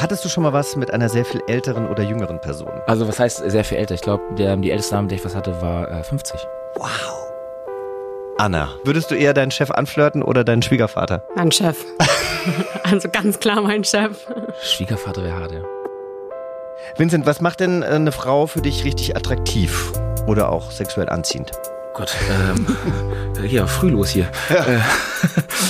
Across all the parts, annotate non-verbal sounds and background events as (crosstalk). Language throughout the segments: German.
Hattest du schon mal was mit einer sehr viel älteren oder jüngeren Person? Also was heißt sehr viel älter? Ich glaube, die älteste Dame, mit der ich was hatte, war äh, 50. Wow. Anna, würdest du eher deinen Chef anflirten oder deinen Schwiegervater? Mein Chef. (laughs) also ganz klar mein Chef. Schwiegervater wäre hart, ja. Vincent, was macht denn eine Frau für dich richtig attraktiv oder auch sexuell anziehend? Gott, ähm, (laughs) hier, früh los hier. Ja. Äh, (laughs)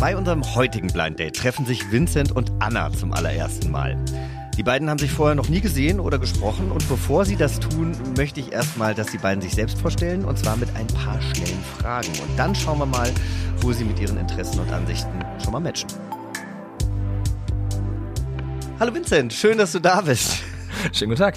Bei unserem heutigen Blind Date treffen sich Vincent und Anna zum allerersten Mal. Die beiden haben sich vorher noch nie gesehen oder gesprochen und bevor sie das tun, möchte ich erstmal, dass die beiden sich selbst vorstellen und zwar mit ein paar schnellen Fragen. Und dann schauen wir mal, wo sie mit ihren Interessen und Ansichten schon mal matchen. Hallo Vincent, schön, dass du da bist. Schönen guten Tag.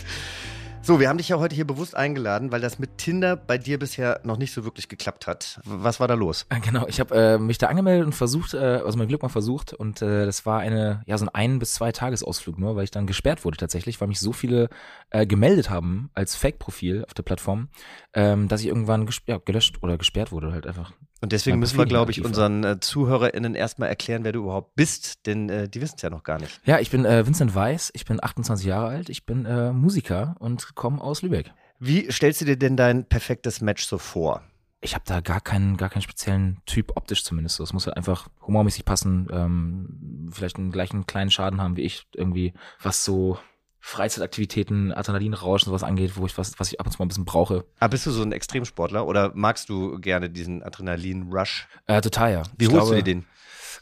So, wir haben dich ja heute hier bewusst eingeladen, weil das mit Tinder bei dir bisher noch nicht so wirklich geklappt hat. Was war da los? Äh, genau, ich habe äh, mich da angemeldet und versucht, äh, also mein Glück mal versucht und äh, das war eine, ja so ein ein bis zwei Tagesausflug nur, weil ich dann gesperrt wurde tatsächlich, weil mich so viele äh, gemeldet haben als Fake-Profil auf der Plattform, ähm, dass ich irgendwann ja, gelöscht oder gesperrt wurde halt einfach. Und deswegen müssen wir, glaube ich, unseren äh, ZuhörerInnen erstmal erklären, wer du überhaupt bist, denn äh, die wissen es ja noch gar nicht. Ja, ich bin äh, Vincent Weiß, ich bin 28 Jahre alt, ich bin äh, Musiker und komme aus Lübeck. Wie stellst du dir denn dein perfektes Match so vor? Ich habe da gar keinen, gar keinen speziellen Typ, optisch zumindest. Es muss halt einfach humormäßig passen, ähm, vielleicht einen gleichen kleinen Schaden haben wie ich, irgendwie, was so Freizeitaktivitäten, Adrenalinrauschen, sowas angeht, wo ich was, was ich ab und zu mal ein bisschen brauche. Aber ah, bist du so ein Extremsportler oder magst du gerne diesen Adrenalin-Rush? Äh, total, ja. Wie ich holst glaube, du dir den?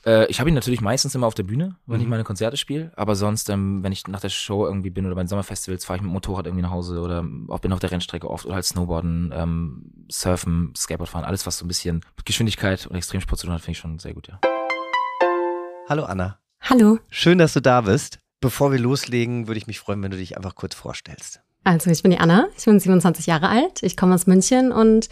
Äh, ich habe ihn natürlich meistens immer auf der Bühne, wenn mhm. ich meine Konzerte spiele. Aber sonst, ähm, wenn ich nach der Show irgendwie bin oder bei den Sommerfestivals, fahre ich mit dem Motorrad irgendwie nach Hause oder auch bin auf der Rennstrecke oft oder halt Snowboarden, ähm, Surfen, Skateboard fahren, alles was so ein bisschen mit Geschwindigkeit und Extremsport zu tun hat, finde ich schon sehr gut, ja. Hallo Anna. Hallo. Schön, dass du da bist. Bevor wir loslegen, würde ich mich freuen, wenn du dich einfach kurz vorstellst. Also ich bin die Anna, ich bin 27 Jahre alt, ich komme aus München und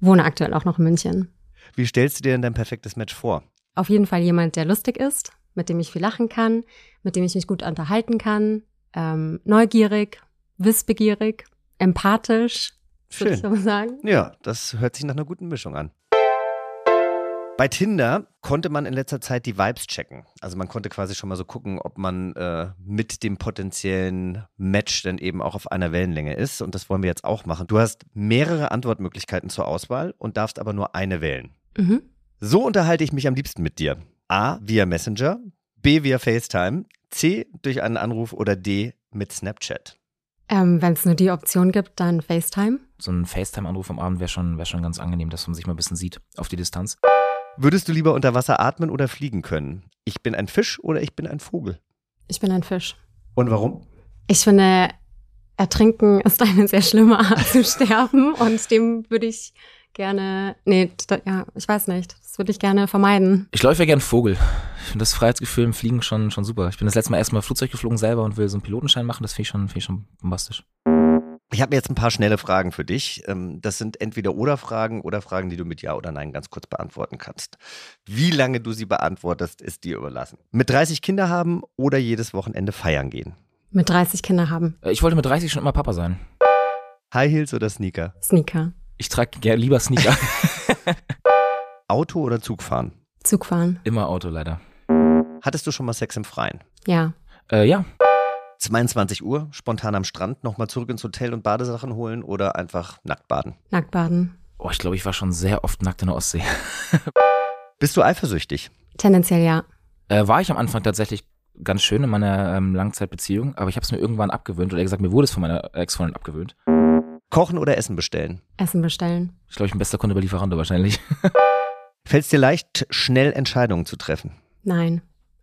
wohne aktuell auch noch in München. Wie stellst du dir denn dein perfektes Match vor? Auf jeden Fall jemand, der lustig ist, mit dem ich viel lachen kann, mit dem ich mich gut unterhalten kann, ähm, neugierig, wissbegierig, empathisch, Schön. würde ich so sagen. Ja, das hört sich nach einer guten Mischung an. Bei Tinder konnte man in letzter Zeit die Vibes checken. Also man konnte quasi schon mal so gucken, ob man äh, mit dem potenziellen Match dann eben auch auf einer Wellenlänge ist. Und das wollen wir jetzt auch machen. Du hast mehrere Antwortmöglichkeiten zur Auswahl und darfst aber nur eine wählen. Mhm. So unterhalte ich mich am liebsten mit dir. A via Messenger, B via FaceTime, C durch einen Anruf oder D mit Snapchat. Ähm, Wenn es nur die Option gibt, dann FaceTime. So ein FaceTime-Anruf am Abend wäre schon, wär schon ganz angenehm, dass man sich mal ein bisschen sieht auf die Distanz. Würdest du lieber unter Wasser atmen oder fliegen können? Ich bin ein Fisch oder ich bin ein Vogel? Ich bin ein Fisch. Und warum? Ich finde, Ertrinken ist eine sehr schlimme Art zu sterben und dem würde ich gerne, nee, da, ja, ich weiß nicht, das würde ich gerne vermeiden. Ich läufe ja gern Vogel. Ich finde das Freiheitsgefühl im Fliegen schon, schon super. Ich bin das letzte Mal erstmal Flugzeug geflogen selber und will so einen Pilotenschein machen, das finde ich, schon, find ich schon bombastisch. Ich habe jetzt ein paar schnelle Fragen für dich. Ähm, das sind entweder oder Fragen oder Fragen, die du mit Ja oder Nein ganz kurz beantworten kannst. Wie lange du sie beantwortest, ist dir überlassen. Mit 30 Kinder haben oder jedes Wochenende feiern gehen? Mit 30 Kinder haben. Äh, ich wollte mit 30 schon immer Papa sein. High Heels oder Sneaker? Sneaker. Ich trage gerne lieber Sneaker. (laughs) (laughs) Auto oder Zug fahren? Zug fahren. Immer Auto leider. Hattest du schon mal Sex im Freien? Ja. Äh, ja. 22 Uhr, spontan am Strand, nochmal zurück ins Hotel und Badesachen holen oder einfach nackt baden? Nackt baden. Oh, ich glaube, ich war schon sehr oft nackt in der Ostsee. (laughs) Bist du eifersüchtig? Tendenziell ja. Äh, war ich am Anfang tatsächlich ganz schön in meiner ähm, Langzeitbeziehung, aber ich habe es mir irgendwann abgewöhnt oder gesagt, mir wurde es von meiner Ex-Freundin abgewöhnt. Kochen oder Essen bestellen? Essen bestellen. Ich glaube, ich bin bester Kunde bei Lieferando wahrscheinlich. (laughs) Fällt es dir leicht, schnell Entscheidungen zu treffen? Nein.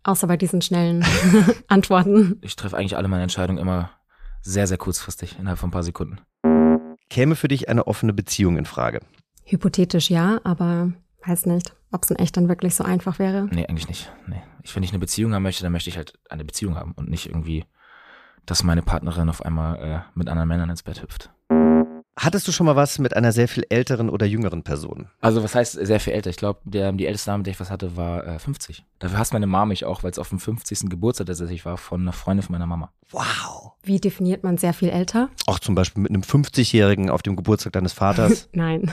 Außer bei diesen schnellen (laughs) Antworten. Ich treffe eigentlich alle meine Entscheidungen immer sehr, sehr kurzfristig, innerhalb von ein paar Sekunden. Käme für dich eine offene Beziehung in Frage? Hypothetisch ja, aber weiß nicht, ob es in echt dann wirklich so einfach wäre. Nee, eigentlich nicht. Nee. Ich, wenn ich eine Beziehung haben möchte, dann möchte ich halt eine Beziehung haben und nicht irgendwie, dass meine Partnerin auf einmal äh, mit anderen Männern ins Bett hüpft. Hattest du schon mal was mit einer sehr viel älteren oder jüngeren Person? Also was heißt sehr viel älter? Ich glaube, die älteste Dame, mit der ich was hatte, war äh, 50. Dafür hasst meine Mama mich auch, weil es auf dem 50. Geburtstag tatsächlich war von einer Freundin von meiner Mama. Wow. Wie definiert man sehr viel älter? Auch zum Beispiel mit einem 50-Jährigen auf dem Geburtstag deines Vaters. (laughs) Nein.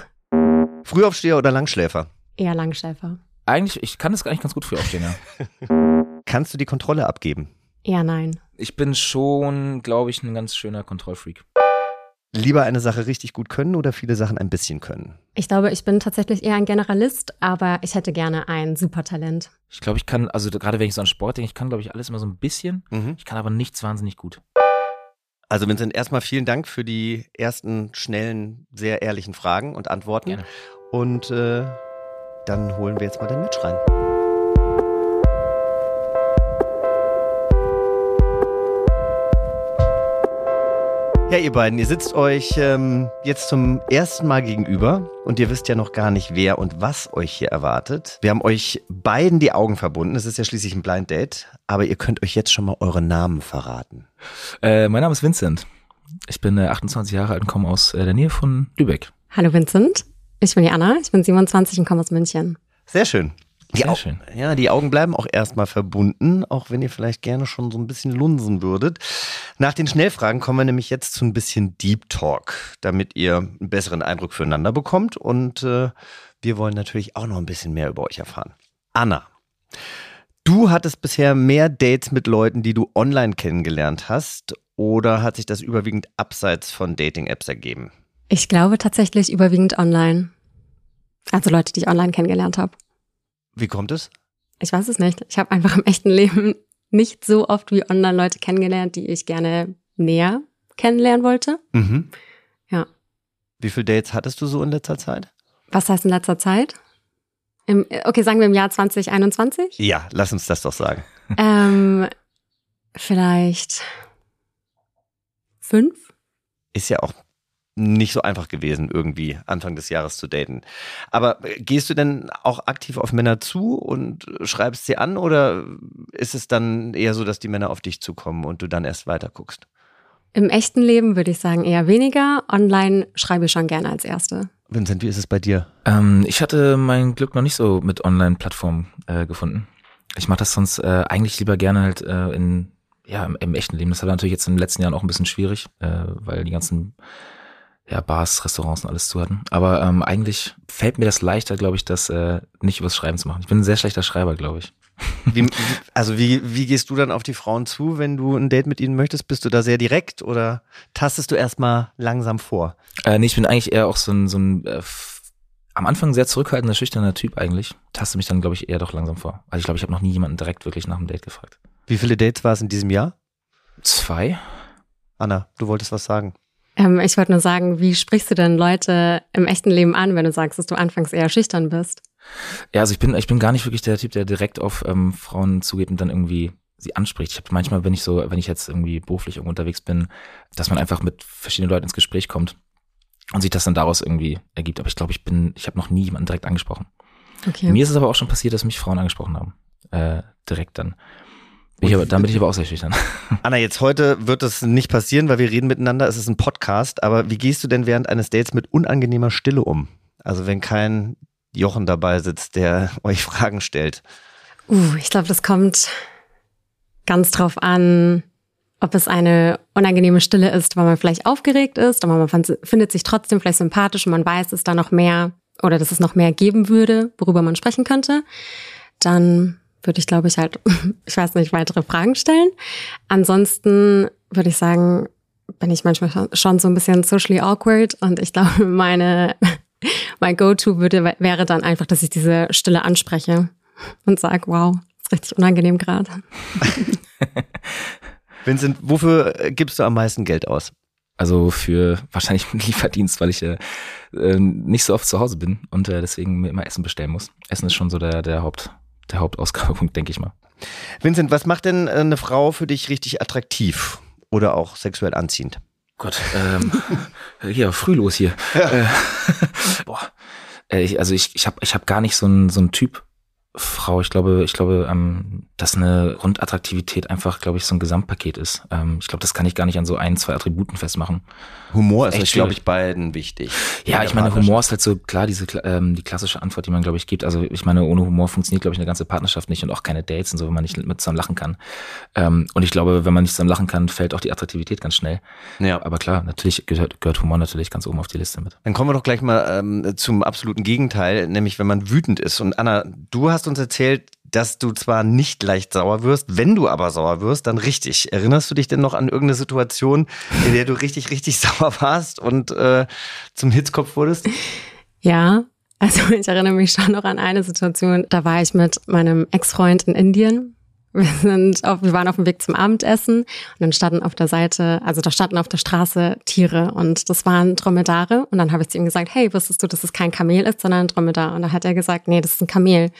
Frühaufsteher oder Langschläfer? Eher Langschläfer. Eigentlich, ich kann das gar nicht ganz gut früh aufstehen, ja. (laughs) Kannst du die Kontrolle abgeben? Eher nein. Ich bin schon, glaube ich, ein ganz schöner Kontrollfreak. Lieber eine Sache richtig gut können oder viele Sachen ein bisschen können? Ich glaube, ich bin tatsächlich eher ein Generalist, aber ich hätte gerne ein Supertalent. Ich glaube, ich kann, also gerade wenn ich so an Sport denke, ich kann, glaube ich, alles immer so ein bisschen. Mhm. Ich kann aber nichts wahnsinnig gut. Also Vincent, erstmal vielen Dank für die ersten schnellen, sehr ehrlichen Fragen und Antworten. Gerne. Und äh, dann holen wir jetzt mal den Mitch rein. Ja, ihr beiden, ihr sitzt euch ähm, jetzt zum ersten Mal gegenüber und ihr wisst ja noch gar nicht, wer und was euch hier erwartet. Wir haben euch beiden die Augen verbunden. Es ist ja schließlich ein Blind Date, aber ihr könnt euch jetzt schon mal eure Namen verraten. Äh, mein Name ist Vincent. Ich bin äh, 28 Jahre alt und komme aus äh, der Nähe von Lübeck. Hallo Vincent, ich bin die Anna, ich bin 27 und komme aus München. Sehr schön. Die Sehr schön. Ja, die Augen bleiben auch erstmal verbunden, auch wenn ihr vielleicht gerne schon so ein bisschen lunsen würdet. Nach den Schnellfragen kommen wir nämlich jetzt zu ein bisschen Deep Talk, damit ihr einen besseren Eindruck füreinander bekommt. Und äh, wir wollen natürlich auch noch ein bisschen mehr über euch erfahren. Anna, du hattest bisher mehr Dates mit Leuten, die du online kennengelernt hast, oder hat sich das überwiegend abseits von Dating-Apps ergeben? Ich glaube tatsächlich überwiegend online. Also Leute, die ich online kennengelernt habe. Wie kommt es? Ich weiß es nicht. Ich habe einfach im echten Leben nicht so oft wie online Leute kennengelernt, die ich gerne näher kennenlernen wollte. Mhm. Ja. Wie viele Dates hattest du so in letzter Zeit? Was heißt in letzter Zeit? Im, okay, sagen wir im Jahr 2021? Ja, lass uns das doch sagen. ähm, vielleicht fünf? Ist ja auch nicht so einfach gewesen, irgendwie Anfang des Jahres zu daten. Aber gehst du denn auch aktiv auf Männer zu und schreibst sie an oder ist es dann eher so, dass die Männer auf dich zukommen und du dann erst weiter guckst? Im echten Leben würde ich sagen eher weniger. Online schreibe ich schon gerne als Erste. Vincent, wie ist es bei dir? Ähm, ich hatte mein Glück noch nicht so mit Online-Plattformen äh, gefunden. Ich mache das sonst äh, eigentlich lieber gerne halt äh, in ja im, im, echten Leben. Das war natürlich jetzt in den letzten Jahren auch ein bisschen schwierig, äh, weil die ganzen ja, Bars, Restaurants und alles zu hatten. Aber ähm, eigentlich fällt mir das leichter, glaube ich, das äh, nicht übers Schreiben zu machen. Ich bin ein sehr schlechter Schreiber, glaube ich. (laughs) Wie, also wie, wie gehst du dann auf die Frauen zu, wenn du ein Date mit ihnen möchtest? Bist du da sehr direkt oder tastest du erstmal langsam vor? Äh, nee, ich bin eigentlich eher auch so ein, so ein äh, am Anfang sehr zurückhaltender, schüchterner Typ eigentlich. Taste mich dann, glaube ich, eher doch langsam vor. Also ich glaube, ich habe noch nie jemanden direkt wirklich nach einem Date gefragt. Wie viele Dates war es in diesem Jahr? Zwei. Anna, du wolltest was sagen. Ähm, ich wollte nur sagen, wie sprichst du denn Leute im echten Leben an, wenn du sagst, dass du anfangs eher schüchtern bist? Ja, also ich bin, ich bin gar nicht wirklich der Typ, der direkt auf ähm, Frauen zugeht und dann irgendwie sie anspricht. Ich habe manchmal, wenn ich so, wenn ich jetzt irgendwie beruflich irgendwo unterwegs bin, dass man einfach mit verschiedenen Leuten ins Gespräch kommt und sich das dann daraus irgendwie ergibt. Aber ich glaube, ich bin, ich habe noch nie jemanden direkt angesprochen. Okay. Mir ist es aber auch schon passiert, dass mich Frauen angesprochen haben. Äh, direkt dann. Ich aber, dann bin ich aber auch sehr schüchtern. (laughs) Anna, jetzt heute wird das nicht passieren, weil wir reden miteinander. Es ist ein Podcast. Aber wie gehst du denn während eines Dates mit unangenehmer Stille um? Also wenn kein Jochen dabei sitzt, der (laughs) euch Fragen stellt. Uh, ich glaube, das kommt ganz drauf an, ob es eine unangenehme Stille ist, weil man vielleicht aufgeregt ist, aber man findet sich trotzdem vielleicht sympathisch und man weiß, dass da noch mehr oder dass es noch mehr geben würde, worüber man sprechen könnte. Dann würde ich, glaube ich, halt, (laughs) ich weiß nicht, weitere Fragen stellen. Ansonsten würde ich sagen, bin ich manchmal schon so ein bisschen socially awkward und ich glaube, (laughs) meine, (laughs) mein Go-To würde, wäre dann einfach, dass ich diese Stille anspreche und sage, wow, ist richtig unangenehm gerade. Vincent, wofür gibst du am meisten Geld aus? Also für wahrscheinlich einen Lieferdienst, weil ich äh, nicht so oft zu Hause bin und äh, deswegen mir immer Essen bestellen muss. Essen ist schon so der, der Haupt, der Hauptausgabepunkt, (laughs) denke ich mal. Vincent, was macht denn äh, eine Frau für dich richtig attraktiv oder auch sexuell anziehend? Gott, ähm, (laughs) hier, früh los hier. Ja. Äh, (laughs) boah. Äh, ich, also ich, ich habe ich hab gar nicht so einen so einen Typ Frau. Ich glaube, ich glaube, ähm, dass eine Grundattraktivität einfach, glaube ich, so ein Gesamtpaket ist. Ähm, ich glaube, das kann ich gar nicht an so ein, zwei Attributen festmachen. Humor ist, glaube ich, beiden wichtig. Ja, ich meine, Humor ist halt so klar diese ähm, die klassische Antwort, die man, glaube ich, gibt. Also ich meine, ohne Humor funktioniert, glaube ich, eine ganze Partnerschaft nicht und auch keine Dates und so, wenn man nicht mit zusammen lachen kann. Ähm, und ich glaube, wenn man nicht zusammen lachen kann, fällt auch die Attraktivität ganz schnell. Ja. Aber klar, natürlich gehört, gehört Humor natürlich ganz oben auf die Liste mit. Dann kommen wir doch gleich mal ähm, zum absoluten Gegenteil, nämlich wenn man wütend ist. Und Anna, du hast uns erzählt, dass du zwar nicht leicht sauer wirst, wenn du aber sauer wirst, dann richtig. Erinnerst du dich denn noch an irgendeine Situation, in der du richtig, richtig (laughs) sauer warst und äh, zum Hitzkopf wurdest? Ja, also ich erinnere mich schon noch an eine Situation, da war ich mit meinem Ex-Freund in Indien. Wir sind auf, wir waren auf dem Weg zum Abendessen und dann standen auf der Seite, also da standen auf der Straße Tiere und das waren Dromedare und dann habe ich zu ihm gesagt, hey, wusstest du, dass es kein Kamel ist, sondern ein Dromedar? Und da hat er gesagt, nee, das ist ein Kamel.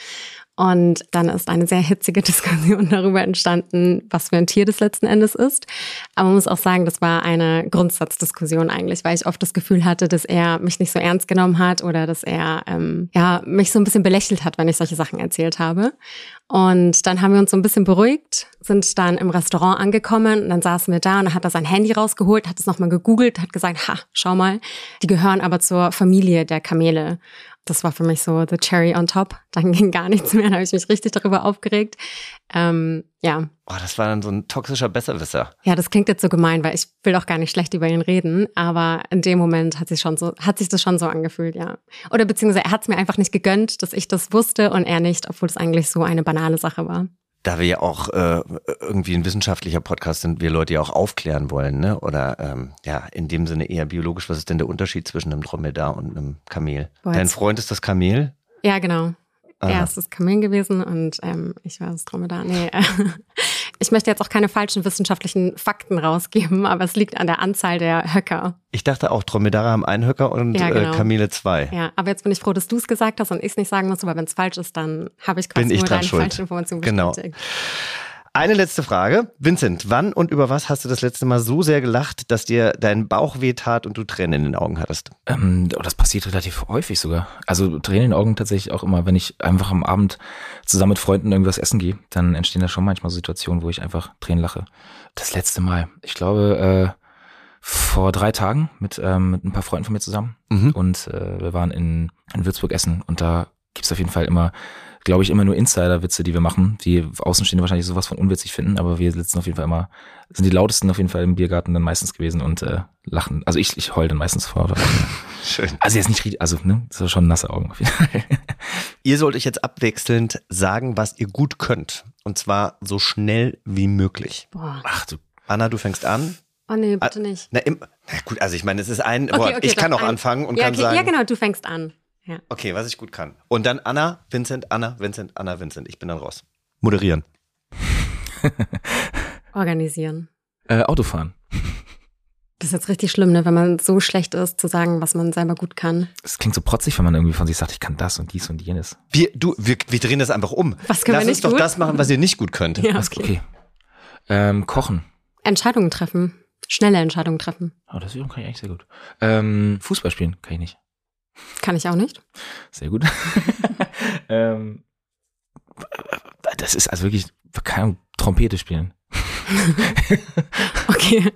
Und dann ist eine sehr hitzige (laughs) Diskussion darüber entstanden, was für ein Tier das letzten Endes ist. Aber man muss auch sagen, das war eine Grundsatzdiskussion eigentlich, weil ich oft das Gefühl hatte, dass er mich nicht so ernst genommen hat oder dass er ähm, ja mich so ein bisschen belächelt hat, wenn ich solche Sachen erzählt habe. Und dann haben wir uns so ein bisschen beruhigt, sind dann im Restaurant angekommen und dann saßen wir da und dann hat er sein Handy rausgeholt, hat es nochmal gegoogelt, hat gesagt, ha, schau mal, die gehören aber zur Familie der Kamele. Das war für mich so the cherry on top. Dann (laughs) ging gar nichts mehr, dann habe ich mich richtig darüber aufgeregt. Ähm, ja. Oh, das war dann so ein toxischer Besserwisser. Ja, das klingt jetzt so gemein, weil ich will auch gar nicht schlecht über ihn reden, aber in dem Moment hat sich schon so, hat sich das schon so angefühlt, ja. Oder beziehungsweise er hat es mir einfach nicht gegönnt, dass ich das wusste und er nicht, obwohl es eigentlich so eine banale Sache war da wir ja auch äh, irgendwie ein wissenschaftlicher Podcast sind, wir Leute ja auch aufklären wollen, ne? Oder ähm, ja, in dem Sinne eher biologisch, was ist denn der Unterschied zwischen einem Dromedar und einem Kamel? Boah, Dein Freund ist das Kamel? Ja, genau. Aha. Er ist das Kamel gewesen und ähm, ich war das Dromedar. Nee, äh, (laughs) ich möchte jetzt auch keine falschen wissenschaftlichen Fakten rausgeben, aber es liegt an der Anzahl der Höcker. Ich dachte auch, Dromedare haben einen Höcker und ja, äh, genau. äh, Kamele zwei. Ja, aber jetzt bin ich froh, dass du es gesagt hast und ich es nicht sagen muss, aber wenn es falsch ist, dann habe ich quasi bin ich nur deine schuld. falsche Information bestätigt. Genau. Eine letzte Frage. Vincent, wann und über was hast du das letzte Mal so sehr gelacht, dass dir dein Bauch wehtat und du Tränen in den Augen hattest? Ähm, oh, das passiert relativ häufig sogar. Also Tränen in den Augen tatsächlich auch immer, wenn ich einfach am Abend zusammen mit Freunden irgendwas essen gehe, dann entstehen da schon manchmal Situationen, wo ich einfach Tränen lache. Das letzte Mal, ich glaube, äh, vor drei Tagen mit, ähm, mit ein paar Freunden von mir zusammen. Mhm. Und äh, wir waren in, in Würzburg essen und da gibt's auf jeden Fall immer glaube ich, immer nur Insider-Witze, die wir machen, die Außenstehende wahrscheinlich sowas von unwitzig finden, aber wir sitzen auf jeden Fall immer, sind die lautesten auf jeden Fall im Biergarten dann meistens gewesen und äh, lachen. Also ich, ich heul dann meistens vor. (laughs) Schön. Also jetzt nicht, also ne, das ist schon nasse Augen auf jeden Fall. (laughs) Ihr sollt euch jetzt abwechselnd sagen, was ihr gut könnt. Und zwar so schnell wie möglich. Boah. Ach du. Anna, du fängst an. Oh nee, bitte nicht. Na, im, na gut, also ich meine, es ist ein, okay, boah, okay, ich kann auch ein, anfangen und ja, kann okay, sagen. Ja, genau, du fängst an. Ja. Okay, was ich gut kann. Und dann Anna, Vincent, Anna, Vincent, Anna, Vincent. Ich bin dann raus. Moderieren. (laughs) Organisieren. Äh, Autofahren. Das ist jetzt richtig schlimm, ne, wenn man so schlecht ist, zu sagen, was man selber gut kann. Es klingt so protzig, wenn man irgendwie von sich sagt, ich kann das und dies und jenes. Wir, du, wir, wir drehen das einfach um. Was können Lass wir nicht uns gut? doch das machen, was ihr nicht gut könnt. Ja, okay. okay. Ähm, kochen. Entscheidungen treffen. Schnelle Entscheidungen treffen. Oh, das kann ich eigentlich sehr gut. Ähm, Fußball spielen kann ich nicht. Kann ich auch nicht. Sehr gut. (laughs) ähm, das ist also wirklich, keine Trompete spielen. (laughs) okay.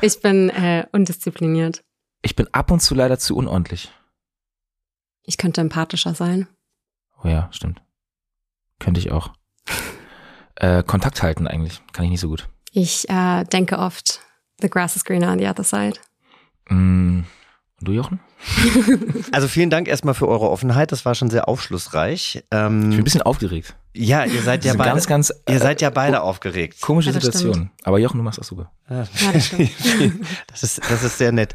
Ich bin äh, undiszipliniert. Ich bin ab und zu leider zu unordentlich. Ich könnte empathischer sein. Oh ja, stimmt. Könnte ich auch. (laughs) Äh, Kontakt halten eigentlich. Kann ich nicht so gut. Ich äh, denke oft, the grass is greener on the other side. Mm, und du, Jochen? (laughs) Also vielen Dank erstmal für eure Offenheit. Das war schon sehr aufschlussreich. Ähm, ich bin ein bisschen aufgeregt. Ja, ihr seid ja beide, ganz, ganz, ihr seid ja beide aufgeregt. Komische ja, Situation. Stimmt. Aber Jochen, du machst das super. Ja, das, (laughs) das, ist, das ist sehr nett.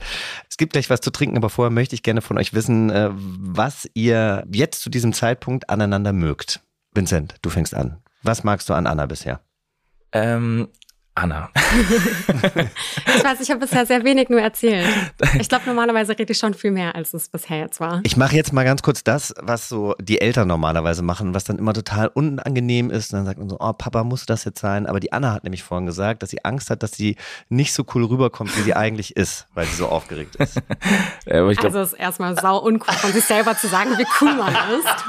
Es gibt gleich was zu trinken, aber vorher möchte ich gerne von euch wissen, äh, was ihr jetzt zu diesem Zeitpunkt aneinander mögt. Vincent, du fängst an. Was magst du an Anna bisher? Ähm, Anna. (laughs) ich weiß, ich habe bisher sehr wenig nur erzählt. Ich glaube, normalerweise rede ich schon viel mehr, als es bisher jetzt war. Ich mache jetzt mal ganz kurz das, was so die Eltern normalerweise machen, was dann immer total unangenehm ist. Und dann sagt man so, oh, Papa, muss das jetzt sein? Aber die Anna hat nämlich vorhin gesagt, dass sie Angst hat, dass sie nicht so cool rüberkommt, wie sie eigentlich ist, weil sie so aufgeregt ist. (laughs) ja, glaub, also es ist erstmal sau uncool von sich selber zu sagen, wie cool man ist.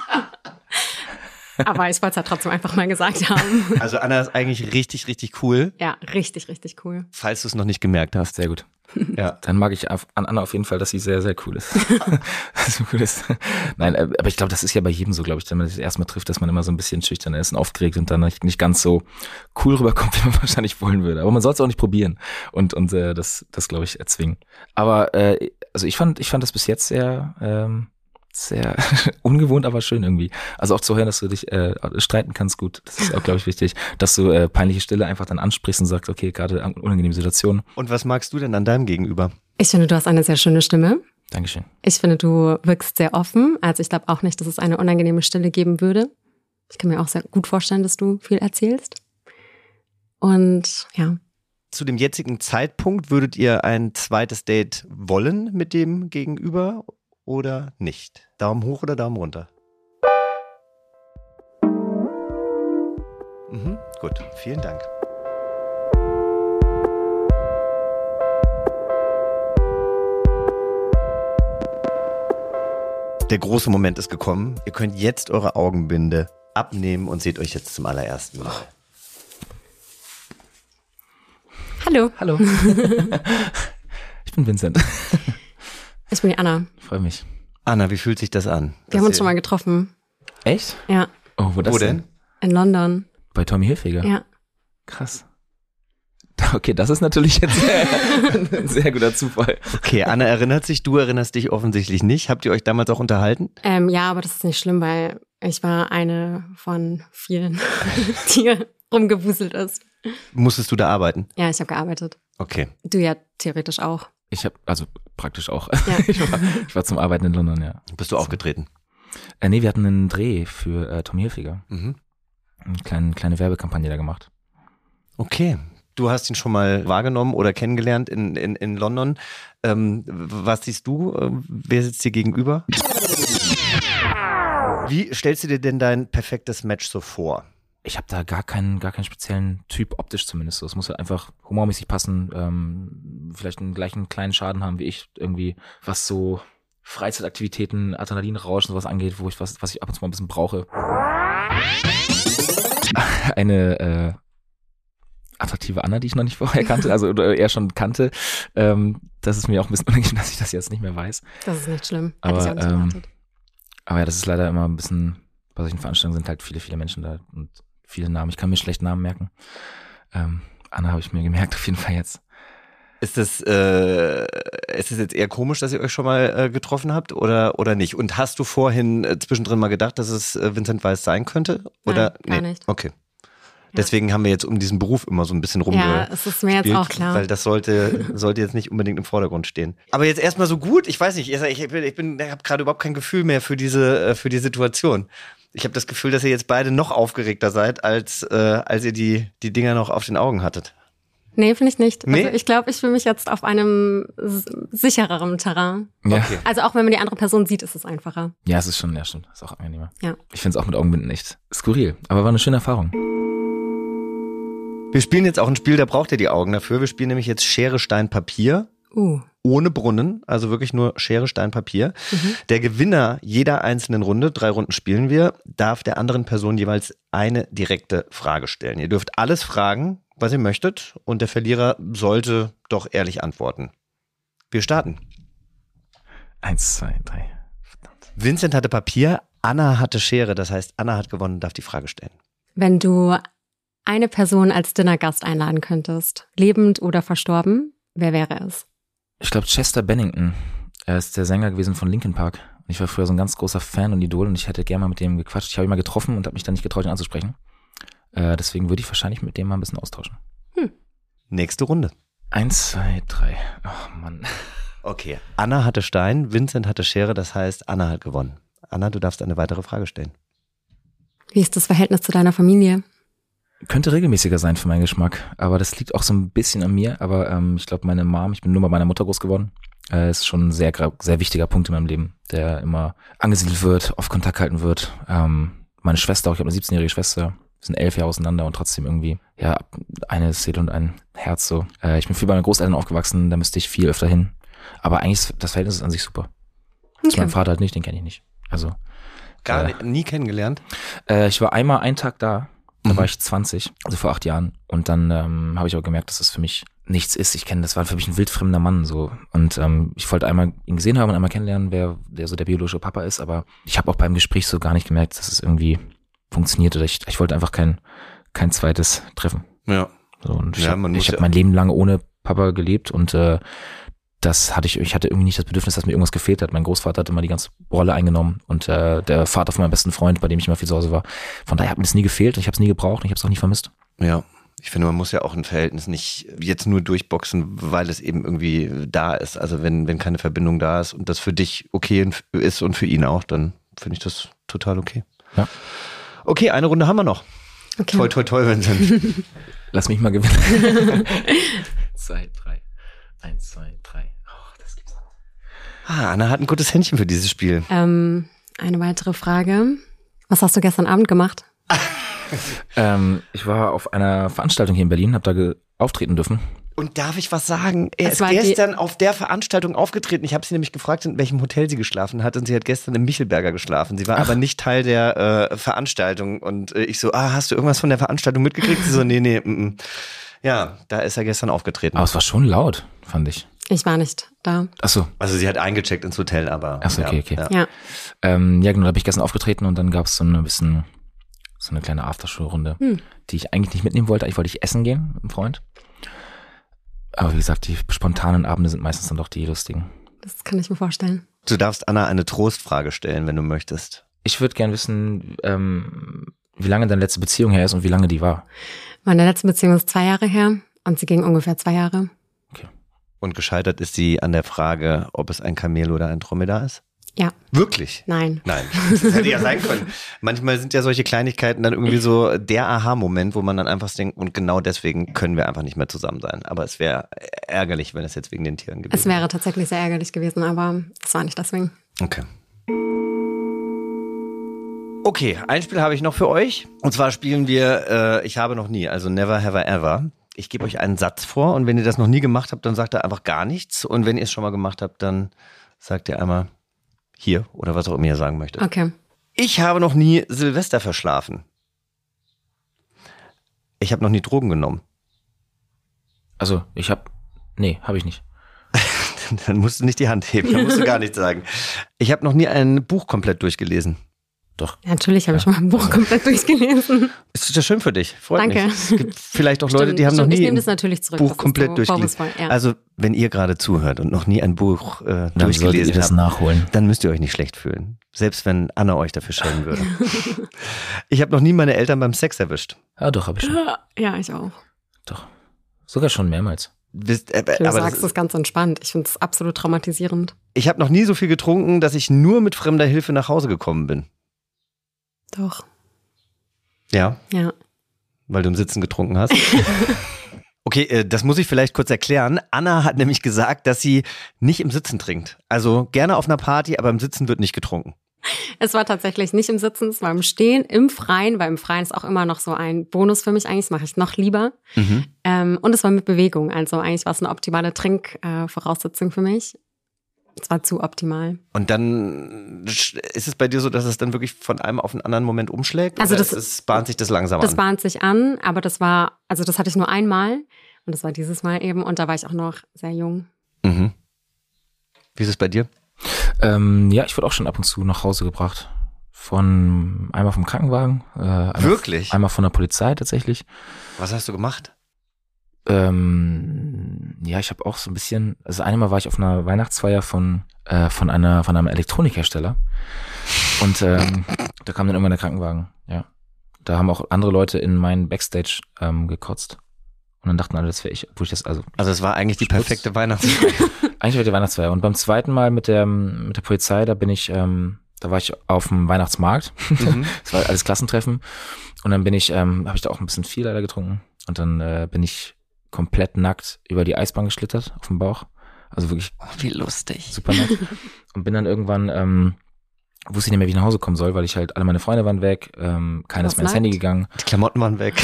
Aber ich wollte es ja trotzdem einfach mal gesagt haben. (laughs) Also Anna ist eigentlich richtig, richtig cool. Ja, richtig, richtig cool. Falls du es noch nicht gemerkt hast. Sehr gut. (laughs) Ja. Dann mag ich an Anna auf jeden Fall, dass sie sehr, sehr cool ist. (laughs) so cool ist. Nein, äh, aber ich glaube, das ist ja bei jedem so, glaube ich, wenn man das erstmal trifft, dass man immer so ein bisschen schüchtern ist und aufgeregt und dann nicht ganz so cool rüberkommt, wie man wahrscheinlich wollen würde. Aber man soll es auch nicht probieren und, und äh, das, das glaube ich, erzwingen. Aber äh, also ich fand, ich fand das bis jetzt sehr, ähm, sehr (laughs) ungewohnt, aber schön irgendwie. Also auch zu hören, dass du dich äh, streiten kannst, gut. Das ist auch, glaube ich, wichtig, dass du äh, peinliche Stille einfach dann ansprichst und sagst, okay, gerade unangenehme Situation. Und was magst du denn an deinem Gegenüber? Ich finde, du hast eine sehr schöne Stimme. Dankeschön. Ich finde, du wirkst sehr offen. Also ich glaube auch nicht, dass es eine unangenehme Stille geben würde. Ich kann mir auch sehr gut vorstellen, dass du viel erzählst. Und ja. Zu dem jetzigen Zeitpunkt würdet ihr ein zweites Date wollen mit dem Gegenüber oder nicht? Daumen hoch oder Daumen runter? Mhm, gut, vielen Dank. Der große Moment ist gekommen. Ihr könnt jetzt eure Augenbinde abnehmen und seht euch jetzt zum allerersten Mal. Hallo. Hallo. (laughs) ich bin Vincent. (laughs) Ich bin die Anna. Freue mich. Anna, wie fühlt sich das an? Wir haben uns schon mal getroffen. Echt? Ja. Oh, wo, das wo denn? In London. Bei Tommy Hilfiger? Ja. Krass. (laughs) Okay, das ist natürlich jetzt ein (laughs) sehr guter Zufall. Okay, Anna erinnert sich, du erinnerst dich offensichtlich nicht. Habt ihr euch damals auch unterhalten? Ähm, ja, aber das ist nicht schlimm, weil ich war eine von vielen, (laughs) die rumgewuselt ist. Musstest du da arbeiten? Ja, ich habe gearbeitet. Okay. Du ja theoretisch auch. Ich habe, also praktisch auch. Ja. (laughs) ich, war, ich, war, zum Arbeiten in London, ja. Bist du aufgetreten? Äh, nee, wir hatten einen Dreh für äh, Tom Hilfiger. Mhm. Eine kleine, kleine Werbekampagne da gemacht. Okay. Du hast ihn schon mal wahrgenommen oder kennengelernt in, in, in London. Ähm, was siehst du? Äh, wer sitzt dir gegenüber? Wie stellst du dir denn dein perfektes Match so vor? Ich habe da gar keinen, gar keinen speziellen Typ, optisch zumindest. Es muss halt einfach humormäßig passen, ähm, vielleicht einen gleichen kleinen Schaden haben wie ich, irgendwie, was so Freizeitaktivitäten, Adrenalinrauschen, sowas angeht, wo ich was, was ich ab und zu mal ein bisschen brauche. (laughs) Eine äh, attraktive Anna, die ich noch nicht vorher kannte, also oder eher schon kannte. Ähm, das ist mir auch ein bisschen (laughs) unangenehm, dass ich das jetzt nicht mehr weiß. Das ist nicht schlimm. Aber, ähm, aber ja, das ist leider immer ein bisschen, bei solchen Veranstaltungen sind halt viele, viele Menschen da und viele Namen. Ich kann mir schlecht Namen merken. Ähm, Anna habe ich mir gemerkt, auf jeden Fall jetzt. Ist das, äh, ist es jetzt eher komisch, dass ihr euch schon mal äh, getroffen habt oder, oder nicht? Und hast du vorhin äh, zwischendrin mal gedacht, dass es äh, Vincent Weiss sein könnte? Oder? Nein, gar nee. nicht. Okay. Deswegen haben wir jetzt um diesen Beruf immer so ein bisschen rumge. Ja, es ist mir jetzt auch klar. Weil das sollte, sollte jetzt nicht unbedingt im Vordergrund stehen. Aber jetzt erstmal so gut, ich weiß nicht, ich, ich bin, ich, bin, ich habe gerade überhaupt kein Gefühl mehr für diese, äh, für die Situation. Ich habe das Gefühl, dass ihr jetzt beide noch aufgeregter seid, als, äh, als ihr die, die Dinger noch auf den Augen hattet. Nee, finde ich nicht. Nee? Also ich glaube, ich fühle mich jetzt auf einem sichereren Terrain. Ja. Okay. Also auch wenn man die andere Person sieht, ist es einfacher. Ja, es ist schon, ja stimmt. Ist auch angenehmer. Ja. Ich finde es auch mit Augenbinden echt skurril, aber war eine schöne Erfahrung. Wir spielen jetzt auch ein Spiel, da braucht ihr die Augen dafür. Wir spielen nämlich jetzt Schere, Stein, Papier. Uh ohne Brunnen, also wirklich nur Schere, Stein, Papier. Mhm. Der Gewinner jeder einzelnen Runde, drei Runden spielen wir, darf der anderen Person jeweils eine direkte Frage stellen. Ihr dürft alles fragen, was ihr möchtet, und der Verlierer sollte doch ehrlich antworten. Wir starten. Eins, zwei, drei. Verdammt. Vincent hatte Papier, Anna hatte Schere, das heißt, Anna hat gewonnen und darf die Frage stellen. Wenn du eine Person als Dinnergast einladen könntest, lebend oder verstorben, wer wäre es? Ich glaube, Chester Bennington. Er ist der Sänger gewesen von Linkin Park. Ich war früher so ein ganz großer Fan und Idol und ich hätte gerne mal mit dem gequatscht. Ich habe ihn mal getroffen und habe mich dann nicht getraut, ihn anzusprechen. Äh, deswegen würde ich wahrscheinlich mit dem mal ein bisschen austauschen. Hm. Nächste Runde. Eins, zwei, drei. Oh Mann. Okay. Anna hatte Stein, Vincent hatte Schere, das heißt, Anna hat gewonnen. Anna, du darfst eine weitere Frage stellen. Wie ist das Verhältnis zu deiner Familie? Könnte regelmäßiger sein für meinen Geschmack, aber das liegt auch so ein bisschen an mir. Aber ähm, ich glaube, meine Mom, ich bin nur bei meiner Mutter groß geworden, äh, ist schon ein sehr, sehr wichtiger Punkt in meinem Leben, der immer angesiedelt wird, auf Kontakt halten wird. Ähm, meine Schwester, auch ich habe eine 17-jährige Schwester, wir sind elf Jahre auseinander und trotzdem irgendwie, ja, eine Seele und ein Herz so. Äh, ich bin viel bei meinen Großeltern aufgewachsen, da müsste ich viel öfter hin. Aber eigentlich ist das Verhältnis ist an sich super. Okay. Zu meinem Vater halt nicht, den kenne ich nicht. Also. Gar äh, nie kennengelernt? Äh, ich war einmal einen Tag da, da mhm. war ich 20, also vor acht Jahren. Und dann ähm, habe ich auch gemerkt, dass das für mich nichts ist. Ich kenne, das war für mich ein wildfremder Mann so. Und ähm, ich wollte einmal ihn gesehen haben und einmal kennenlernen, wer der so der biologische Papa ist. Aber ich habe auch beim Gespräch so gar nicht gemerkt, dass es irgendwie funktioniert. Oder ich, ich wollte einfach kein, kein zweites Treffen. Ja. So, und ich ja, habe hab mein Leben lang ohne Papa gelebt und äh, das hatte ich, ich hatte irgendwie nicht das Bedürfnis, dass mir irgendwas gefehlt hat. Mein Großvater hat immer die ganze Rolle eingenommen und äh, der Vater von meinem besten Freund, bei dem ich immer viel zu Hause war. Von daher hat mir das nie gefehlt und ich habe es nie gebraucht und ich habe es auch nie vermisst. Ja. Ich finde, man muss ja auch ein Verhältnis nicht jetzt nur durchboxen, weil es eben irgendwie da ist. Also wenn, wenn keine Verbindung da ist und das für dich okay ist und für ihn auch, dann finde ich das total okay. Ja. Okay, eine Runde haben wir noch. Okay. Toll, toll, toll, Vincent. Lass mich mal gewinnen. (laughs) zwei, drei. Eins, zwei, drei. Oh, das gibt's nicht. Ah, Anna hat ein gutes Händchen für dieses Spiel. Ähm, eine weitere Frage. Was hast du gestern Abend gemacht? (laughs) ähm, ich war auf einer Veranstaltung hier in Berlin, habe da auftreten dürfen. Und darf ich was sagen? Er es ist gestern auf der Veranstaltung aufgetreten. Ich habe sie nämlich gefragt, in welchem Hotel sie geschlafen hat. Und sie hat gestern im Michelberger geschlafen. Sie war Ach. aber nicht Teil der äh, Veranstaltung. Und äh, ich so, ah, hast du irgendwas von der Veranstaltung mitgekriegt? Sie so, nee, nee. M -m. Ja, da ist er gestern aufgetreten. Aber es war schon laut, fand ich. Ich war nicht da. Ach so. Also sie hat eingecheckt ins Hotel, aber. Ach so, okay, okay. Ja, ja. Ähm, ja genau, da bin ich gestern aufgetreten und dann gab es so ein bisschen so eine kleine Aftershow-Runde, hm. die ich eigentlich nicht mitnehmen wollte. Ich wollte ich essen gehen mit einem Freund. Aber wie gesagt, die spontanen Abende sind meistens dann doch die lustigen. Das kann ich mir vorstellen. Du darfst Anna eine Trostfrage stellen, wenn du möchtest. Ich würde gern wissen, ähm, wie lange deine letzte Beziehung her ist und wie lange die war. Meine letzte Beziehung ist zwei Jahre her und sie ging ungefähr zwei Jahre. Und gescheitert ist sie an der Frage, ob es ein Kamel oder ein Dromedar ist? Ja. Wirklich? Nein. Nein. Das hätte ja sein können. Manchmal sind ja solche Kleinigkeiten dann irgendwie so der Aha-Moment, wo man dann einfach denkt, und genau deswegen können wir einfach nicht mehr zusammen sein. Aber es wäre ärgerlich, wenn es jetzt wegen den Tieren gewesen wäre. Es wäre tatsächlich sehr ärgerlich gewesen, aber es war nicht deswegen. Okay. Okay, ein Spiel habe ich noch für euch. Und zwar spielen wir äh, Ich habe noch nie, also Never Have I Ever. Ich gebe euch einen Satz vor und wenn ihr das noch nie gemacht habt, dann sagt ihr einfach gar nichts. Und wenn ihr es schon mal gemacht habt, dann sagt ihr einmal, hier oder was auch immer ihr sagen möchtet. Okay. Ich habe noch nie Silvester verschlafen. Ich habe noch nie Drogen genommen. Also, ich habe. Nee, habe ich nicht. (laughs) dann musst du nicht die Hand heben, dann musst du gar (laughs) nichts sagen. Ich habe noch nie ein Buch komplett durchgelesen. Doch. Ja, natürlich habe ja. ich mal ein Buch komplett durchgelesen. Ist das schön für dich? Freut Danke. mich. Es gibt vielleicht auch Leute, die haben stimmt, noch nie ein Buch das komplett so durchgelesen. Ja. Also, wenn ihr gerade zuhört und noch nie ein Buch äh, dann durchgelesen habt, nachholen. dann müsst ihr euch nicht schlecht fühlen. Selbst wenn Anna euch dafür schämen würde. ich habe noch nie meine Eltern beim Sex erwischt. Ja, doch, habe ich schon. (laughs) Ja, ich auch. Doch. Sogar schon mehrmals. Bist, äh, du aber sagst es ganz entspannt. Ich finde es absolut traumatisierend. Ich habe noch nie so viel getrunken, dass ich nur mit fremder Hilfe nach Hause gekommen bin. Doch. Ja? Ja. Weil du im Sitzen getrunken hast? (laughs) Okay, äh, das muss ich vielleicht kurz erklären. Anna hat nämlich gesagt, dass sie nicht im Sitzen trinkt. Also gerne auf einer Party, aber im Sitzen wird nicht getrunken. Es war tatsächlich nicht im Sitzen, es war im Stehen, im Freien, weil im Freien ist auch immer noch so ein Bonus für mich eigentlich, das mache ich noch lieber. Mhm. Ähm, und es war mit Bewegung, also eigentlich war es eine optimale Trinkvoraussetzung äh, für mich. Es war zu optimal. Und dann ist es bei dir so, dass es dann wirklich von einem auf den anderen Moment umschlägt? Also das, es bahnt sich das langsam das an? Das bahnt sich an, aber das war, also das hatte ich nur einmal und das war dieses Mal eben und da war ich auch noch sehr jung. Mhm. Wie ist es bei dir? Ähm, ja, ich wurde auch schon ab und zu nach Hause gebracht. Von einmal vom Krankenwagen. Äh, einmal Wirklich? Einmal von der Polizei tatsächlich. Was hast du gemacht? Ähm, ja, ich habe auch so ein bisschen, also einmal war ich auf einer Weihnachtsfeier von, äh, von einer, von einem Elektronikhersteller. Und ähm, da kam dann irgendwann der Krankenwagen, ja. Da haben auch andere Leute in meinen Backstage ähm, gekotzt. Und dann dachten alle, das wäre ich, wo ich das, also. Also es war eigentlich die perfekte Weihnachtsfeier. (laughs) eigentlich war die Weihnachtsfeier. Und beim zweiten Mal mit der, mit der Polizei, da bin ich, ähm, Da war ich auf dem Weihnachtsmarkt. Mhm. (laughs) das war alles Klassentreffen. Und dann bin ich, ähm, habe ich da auch ein bisschen viel leider getrunken. Und dann äh, bin ich komplett nackt über die Eisbahn geschlittert auf dem Bauch. Also wirklich. Oh, wie lustig. Super nackt. (laughs) Und bin dann irgendwann, ähm, wusste ich nicht mehr, wie ich nach Hause kommen soll, weil ich halt, alle meine Freunde waren weg, ähm, keiner ist mehr ins Handy gegangen. Die Klamotten waren weg.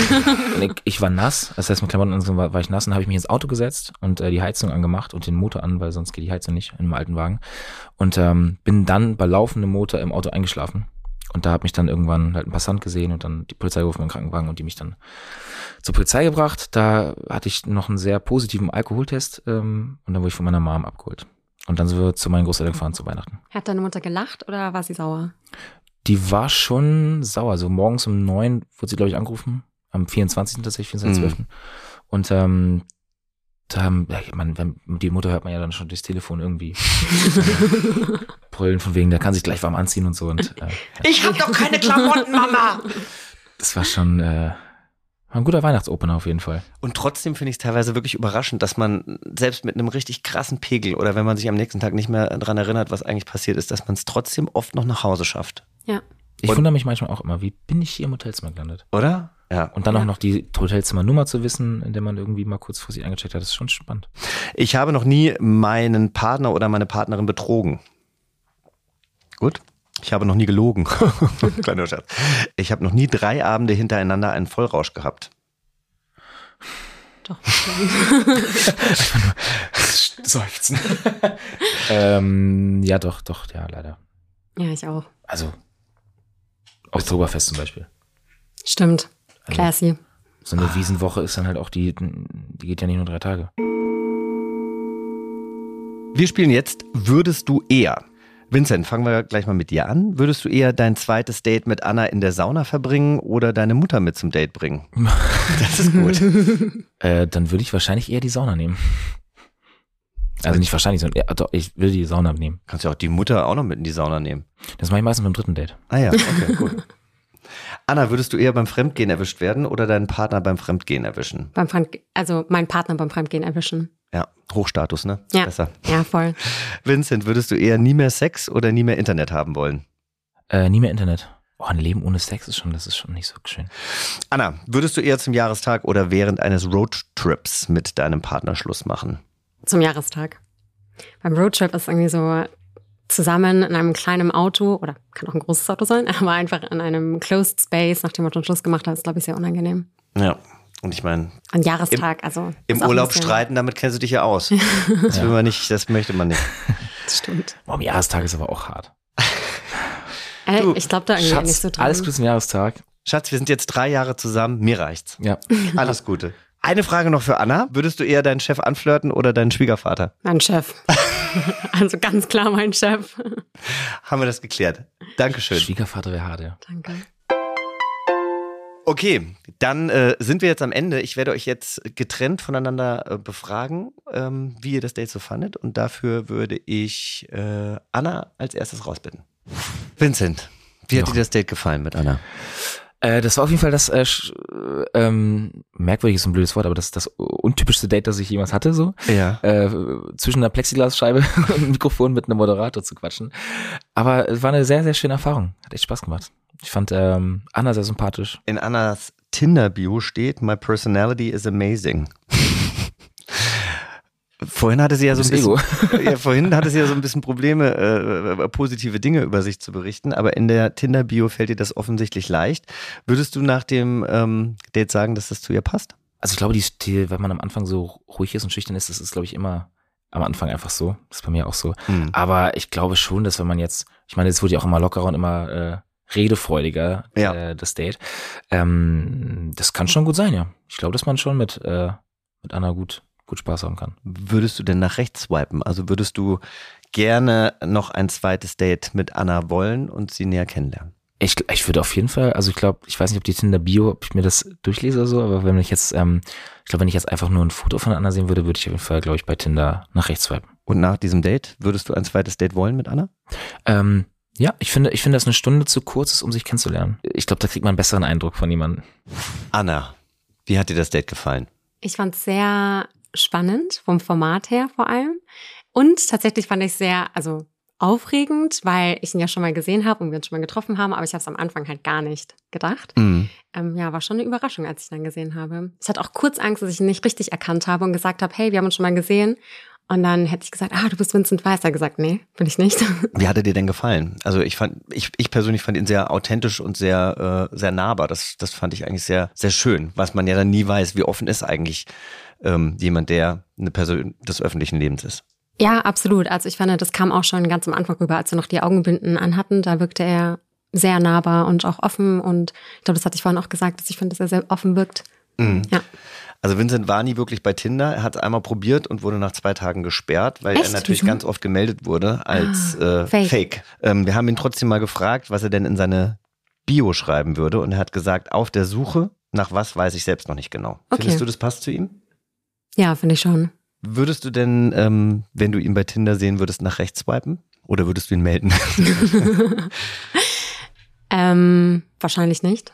ich, ich, war nass, das heißt mit Klamotten und so war, war ich nass und habe ich mich ins Auto gesetzt und äh, die Heizung angemacht und den Motor an, weil sonst geht die Heizung nicht in einem alten Wagen. Und ähm, bin dann bei laufendem Motor im Auto eingeschlafen. Und da hat mich dann irgendwann halt ein Passant gesehen und dann die Polizei gerufen im Krankenwagen und die mich dann zur Polizei gebracht. Da hatte ich noch einen sehr positiven Alkoholtest ähm, und dann wurde ich von meiner Mom abgeholt. Und dann sind wir zu meinen Großeltern gefahren zu Weihnachten. Hat deine Mutter gelacht oder war sie sauer? Die war schon sauer. So morgens um neun wurde sie, glaube ich, angerufen. Am 24. tatsächlich, 24.12. Mhm. Und ähm, haben, ja, man, wenn, die Mutter hört man ja dann schon durchs Telefon irgendwie (laughs) brüllen von wegen, der kann sich gleich warm anziehen und so. Und, äh, ich hab doch keine Klamotten, Mama! Das war schon, äh, ein guter Weihnachtsopener auf jeden Fall. Und trotzdem finde ich es teilweise wirklich überraschend, dass man selbst mit einem richtig krassen Pegel oder wenn man sich am nächsten Tag nicht mehr daran erinnert, was eigentlich passiert ist, dass man es trotzdem oft noch nach Hause schafft. Ja. Ich und, wundere mich manchmal auch immer, wie bin ich hier im Hotelzimmer gelandet? Oder? Ja. Und dann ja. auch noch die Hotelzimmernummer zu wissen, in der man irgendwie mal kurz vor sich eingecheckt hat, das ist schon spannend. Ich habe noch nie meinen Partner oder meine Partnerin betrogen. Gut. Ich habe noch nie gelogen. (laughs) Kleiner Scherz. Ich habe noch nie drei Abende hintereinander einen Vollrausch gehabt. Doch, (laughs) Seufzen. ähm, ja, doch, doch, ja, leider. Ja, ich auch. Also, Oktoberfest zum Beispiel. Stimmt. Also, Classy. So eine Wiesenwoche ist dann halt auch die, die geht ja nicht nur drei Tage. Wir spielen jetzt Würdest du eher? Vincent, fangen wir gleich mal mit dir an. Würdest du eher dein zweites Date mit Anna in der Sauna verbringen oder deine Mutter mit zum Date bringen? (laughs) Das ist gut. (laughs) äh, dann würde ich wahrscheinlich eher die Sauna nehmen. Also nicht wahrscheinlich, sondern ja, doch, ich will die Sauna nehmen. Kannst du auch die Mutter auch noch mit in die Sauna nehmen. Das mache ich meistens beim dritten Date. Ah ja, okay, gut. (laughs) Anna, würdest du eher beim Fremdgehen erwischt werden oder deinen Partner beim Fremdgehen erwischen? Beim Fremd also meinen Partner beim Fremdgehen erwischen. Ja, Hochstatus, ne? Ja. Besser. Ja, voll. (laughs) Vincent, würdest du eher nie mehr Sex oder nie mehr Internet haben wollen? Äh, nie mehr Internet. Oh, ein Leben ohne Sex ist schon, das ist schon nicht so schön. Anna, würdest du eher zum Jahrestag oder während eines Roadtrips mit deinem Partner Schluss machen? Zum Jahrestag. Beim Roadtrip ist irgendwie so zusammen in einem kleinen Auto, oder kann auch ein großes Auto sein, (laughs) aber einfach in einem Closed Space, nachdem man schon Schluss gemacht hat, ist, glaube ich, sehr unangenehm. Ja. Und ich meine. Ein Jahrestag, im, also. Im Urlaub streiten, damit kennst du dich ja aus. (laughs) Das will man nicht, das möchte man nicht. (laughs) Das stimmt. Boah, am Jahrestag ist aber auch hart. Ey, du, ich glaube da irgendwie Schatz, nicht so dran. Alles Gute zum Jahrestag. Schatz, wir sind jetzt drei Jahre zusammen, mir reicht's. Ja. Alles Gute. Eine Frage noch für Anna. Würdest du eher deinen Chef anflirten oder deinen Schwiegervater? Mein Chef. (laughs) also ganz klar mein Chef. Haben wir das geklärt. Dankeschön. Schwiegervater wäre hart, ja. Danke. Okay, dann äh, sind wir jetzt am Ende. Ich werde euch jetzt getrennt voneinander äh, befragen, ähm, wie ihr das Date so fandet. Und dafür würde ich äh, Anna als erstes rausbitten. Vincent, wie hat dir das Date gefallen mit Anna? Äh, das war auf jeden Fall das äh, ähm, merkwürdig ist ein blödes Wort, aber das das untypischste Date, das ich jemals hatte, so. Ja. Äh, zwischen einer Plexiglasscheibe (laughs) und einem Mikrofon mit einem Moderator zu quatschen. Aber es war eine sehr, sehr schöne Erfahrung. Hat echt Spaß gemacht. Ich fand ähm, Anna sehr sympathisch. In Annas Tinder-Bio steht, My personality is amazing. Vorhin hatte sie ja so ein bisschen, (laughs) ja, vorhin hatte sie ja so ein bisschen Probleme, äh, positive Dinge über sich zu berichten, aber in der Tinder-Bio fällt ihr das offensichtlich leicht. Würdest du nach dem ähm, Date sagen, dass das zu ihr passt? Also ich glaube, die, die, wenn man am Anfang so ruhig ist und schüchtern ist, das ist, glaube ich, immer am Anfang einfach so. Das ist bei mir auch so. Mhm. Aber ich glaube schon, dass wenn man jetzt, ich meine, es wurde ja auch immer lockerer und immer äh, redefreudiger, ja. äh, das Date. Ähm, das kann schon gut sein, ja. Ich glaube, dass man schon mit, äh, mit Anna gut, gut Spaß haben kann. Würdest du denn nach rechts swipen? Also würdest du gerne noch ein zweites Date mit Anna wollen und sie näher kennenlernen? Ich, ich würde auf jeden Fall, also ich glaube, ich weiß nicht, ob die Tinder-Bio, ob ich mir das durchlese oder so, aber wenn ich jetzt, ähm, ich glaube, wenn ich jetzt einfach nur ein Foto von Anna sehen würde, würde ich auf jeden Fall, glaube ich, bei Tinder nach rechts swipen. Und nach diesem Date, würdest du ein zweites Date wollen mit Anna? Ähm, ja, ich finde, ich finde, dass eine Stunde zu kurz ist, um sich kennenzulernen. Ich glaube, da kriegt man einen besseren Eindruck von jemandem. Anna, wie hat dir das Date gefallen? Ich fand es sehr spannend, vom Format her vor allem. Und tatsächlich fand ich sehr, also aufregend, weil ich ihn ja schon mal gesehen habe und wir uns schon mal getroffen haben, aber ich habe es am Anfang halt gar nicht gedacht. Mhm. Ähm, ja, war schon eine Überraschung, als ich ihn dann gesehen habe. Ich hatte auch kurz Angst, dass ich ihn nicht richtig erkannt habe und gesagt habe, hey, wir haben uns schon mal gesehen. Und dann hätte ich gesagt, ah, du bist Vincent Weiss. Er gesagt, nee, bin ich nicht. (laughs) Wie hat er dir denn gefallen? Also ich fand, ich, ich persönlich fand ihn sehr authentisch und sehr, äh, sehr nahbar. Das, das fand ich eigentlich sehr, sehr schön, was man ja dann nie weiß, wie offen ist eigentlich ähm, jemand, der eine Person des öffentlichen Lebens ist. Ja, absolut. Also ich fand, das kam auch schon ganz am Anfang rüber, als wir noch die Augenbinden anhatten. Da wirkte er sehr nahbar und auch offen. Und ich glaube, das hatte ich vorhin auch gesagt, dass ich finde, dass er sehr offen wirkt. Mhm. Ja. Also Vincent war nie wirklich bei Tinder. Er hat es einmal probiert und wurde nach zwei Tagen gesperrt, weil Echt? er natürlich Wieso? ganz oft gemeldet wurde als ah, äh, Fake. Fake. Ähm, wir haben ihn trotzdem mal gefragt, was er denn in seine Bio schreiben würde. Und er hat gesagt, auf der Suche nach was weiß ich selbst noch nicht genau. Okay. Findest du, das passt zu ihm? Ja, finde ich schon. Würdest du denn, ähm, wenn du ihn bei Tinder sehen würdest, nach rechts swipen? Oder würdest du ihn melden? (laughs) ähm, wahrscheinlich nicht.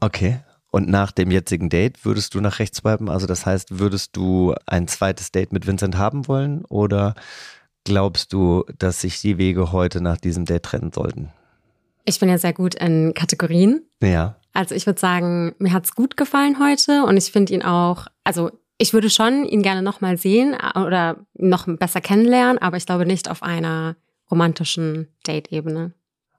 Okay. Und nach dem jetzigen Date würdest du nach rechts swipen? Also das heißt, würdest du ein zweites Date mit Vincent haben wollen? Oder glaubst du, dass sich die Wege heute nach diesem Date trennen sollten? Ich bin ja sehr gut in Kategorien. Ja. Also ich würde sagen, mir hat's gut gefallen heute und ich finde ihn auch, also ich würde schon ihn gerne nochmal sehen oder noch besser kennenlernen, aber ich glaube nicht auf einer romantischen Date-Ebene.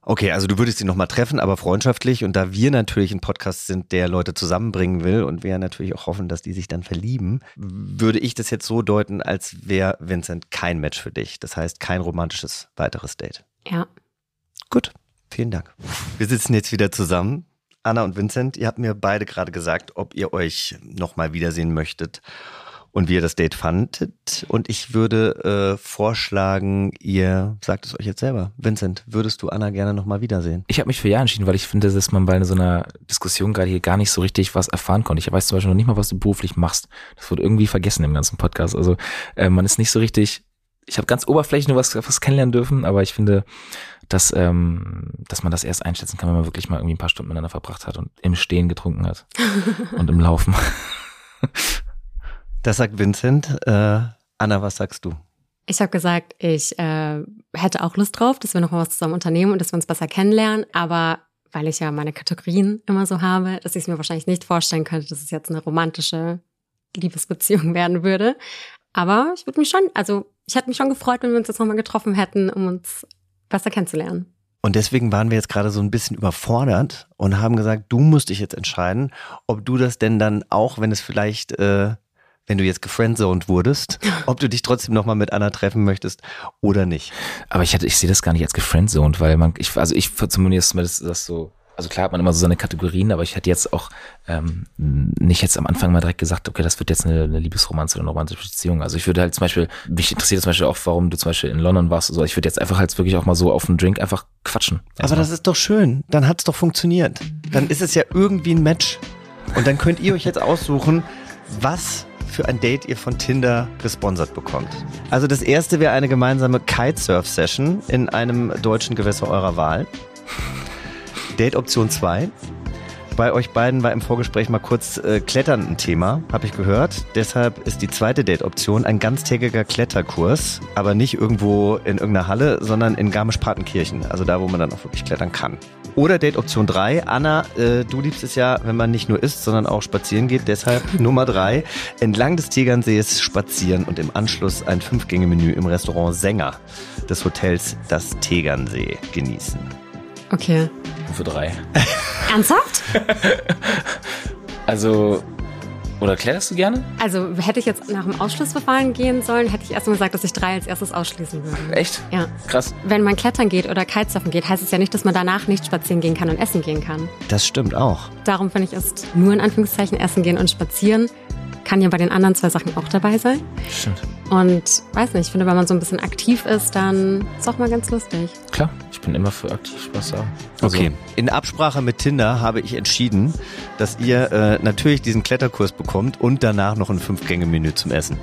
Okay, also du würdest ihn nochmal treffen, aber freundschaftlich. Und da wir natürlich ein Podcast sind, der Leute zusammenbringen will und wir natürlich auch hoffen, dass die sich dann verlieben, würde ich das jetzt so deuten, als wäre Vincent kein Match für dich. Das heißt, kein romantisches weiteres Date. Ja. Gut, vielen Dank. Wir sitzen jetzt wieder zusammen. Anna und Vincent, ihr habt mir beide gerade gesagt, ob ihr euch nochmal wiedersehen möchtet und wie ihr das Date fandet. Und ich würde äh, vorschlagen, ihr sagt es euch jetzt selber. Vincent, würdest du Anna gerne nochmal wiedersehen? Ich habe mich für Ja entschieden, weil ich finde, dass man bei so einer Diskussion gerade hier gar nicht so richtig was erfahren konnte. Ich weiß zum Beispiel noch nicht mal, was du beruflich machst. Das wird irgendwie vergessen im ganzen Podcast. Also äh, man ist nicht so richtig ich habe ganz oberflächlich nur was, was kennenlernen dürfen, aber ich finde, dass, ähm, dass man das erst einschätzen kann, wenn man wirklich mal irgendwie ein paar Stunden miteinander verbracht hat und im Stehen getrunken hat (laughs) und im Laufen. Das sagt Vincent. Äh, Anna, was sagst du? Ich habe gesagt, ich äh, hätte auch Lust drauf, dass wir noch mal was zusammen unternehmen und dass wir uns besser kennenlernen, aber weil ich ja meine Kategorien immer so habe, dass ich es mir wahrscheinlich nicht vorstellen könnte, dass es jetzt eine romantische Liebesbeziehung werden würde. Aber ich würde mich schon, also ich hätte mich schon gefreut, wenn wir uns jetzt nochmal getroffen hätten, um uns besser kennenzulernen. Und deswegen waren wir jetzt gerade so ein bisschen überfordert und haben gesagt, du musst dich jetzt entscheiden, ob du das denn dann auch, wenn es vielleicht, äh, wenn du jetzt gefriendzoned wurdest, (laughs) ob du dich trotzdem nochmal mit Anna treffen möchtest oder nicht. Aber ich hatte, ich sehe das gar nicht als gefriendzoned, weil man, ich, also ich zumindest das, das so also klar hat man immer so seine Kategorien, aber ich hätte jetzt auch ähm, nicht jetzt am Anfang mal direkt gesagt, okay, das wird jetzt eine, eine Liebesromanze oder eine romantische Beziehung. Also ich würde halt zum Beispiel, mich interessiert zum Beispiel auch, warum du zum Beispiel in London warst. Also ich würde jetzt einfach halt wirklich auch mal so auf einen Drink einfach quatschen. Aber das ist doch schön. Dann hat es doch funktioniert. Dann ist es ja irgendwie ein Match. Und dann könnt ihr euch jetzt aussuchen, was für ein Date ihr von Tinder gesponsert bekommt. Also das erste wäre eine gemeinsame Kitesurf-Session in einem deutschen Gewässer eurer Wahl. Date Option 2. Bei euch beiden war im Vorgespräch mal kurz äh, Klettern ein Thema, habe ich gehört. Deshalb ist die zweite Date-Option ein ganztägiger Kletterkurs, aber nicht irgendwo in irgendeiner Halle, sondern in Garmisch-Partenkirchen, also da, wo man dann auch wirklich klettern kann. Oder Date Option 3. Anna, äh, du liebst es ja, wenn man nicht nur isst, sondern auch spazieren geht. Deshalb (laughs) Nummer 3. Entlang des Tegernsees spazieren und im Anschluss ein Fünf-Gänge-Menü im Restaurant Sänger des Hotels Das Tegernsee genießen. Okay. Für drei. Ernsthaft? (laughs) also, oder klärst du gerne? Also, hätte ich jetzt nach dem Ausschlussverfahren gehen sollen, hätte ich erstmal gesagt, dass ich drei als erstes ausschließen würde. Echt? Ja. Krass. Wenn man klettern geht oder Kitesurfen geht, heißt es ja nicht, dass man danach nicht spazieren gehen kann und essen gehen kann. Das stimmt auch. Darum finde ich, ist nur in Anführungszeichen essen gehen und spazieren kann ja bei den anderen zwei Sachen auch dabei sein. Stimmt. Und weiß nicht, ich finde, wenn man so ein bisschen aktiv ist, dann ist es auch mal ganz lustig. Klar, ich bin immer für aktiv Spaß haben. Also okay, in Absprache mit Tinder habe ich entschieden, dass ihr äh, natürlich diesen Kletterkurs bekommt und danach noch ein Fünf-Gänge-Menü zum Essen.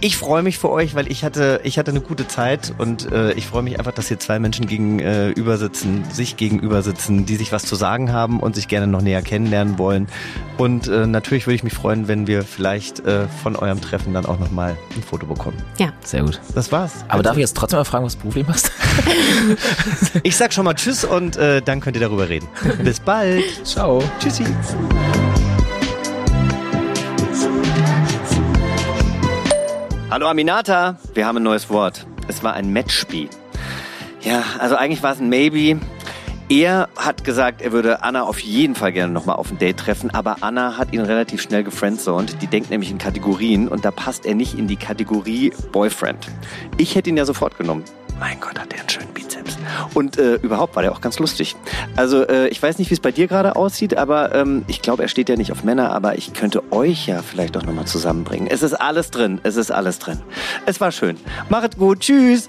Ich freue mich für euch, weil ich hatte, ich hatte eine gute Zeit und äh, ich freue mich einfach, dass hier zwei Menschen gegenüber sitzen, sich gegenüber sitzen, die sich was zu sagen haben und sich gerne noch näher kennenlernen wollen. Und äh, natürlich würde ich mich freuen, wenn wir vielleicht äh, von eurem Treffen dann auch nochmal ein Foto bekommen. Ja. Sehr gut. Das war's. Aber also, darf ich jetzt trotzdem mal fragen, was du beruflich machst? (laughs) ich sag schon mal Tschüss und äh, dann könnt ihr darüber reden. (laughs) Bis bald. Ciao. Tschüssi. Hallo Aminata, wir haben ein neues Wort. Es war ein Matchspiel. Ja, also eigentlich war es ein Maybe. Er hat gesagt, er würde Anna auf jeden Fall gerne nochmal auf ein Date treffen, aber Anna hat ihn relativ schnell gefriendzoned. Die denkt nämlich in Kategorien und da passt er nicht in die Kategorie Boyfriend. Ich hätte ihn ja sofort genommen. Mein Gott, hat der einen schönen Bizeps. Und äh, überhaupt war der auch ganz lustig. Also äh, ich weiß nicht, wie es bei dir gerade aussieht, aber ähm, ich glaube, er steht ja nicht auf Männer, aber ich könnte euch ja vielleicht auch nochmal zusammenbringen. Es ist alles drin, es ist alles drin. Es war schön. Machet gut, tschüss.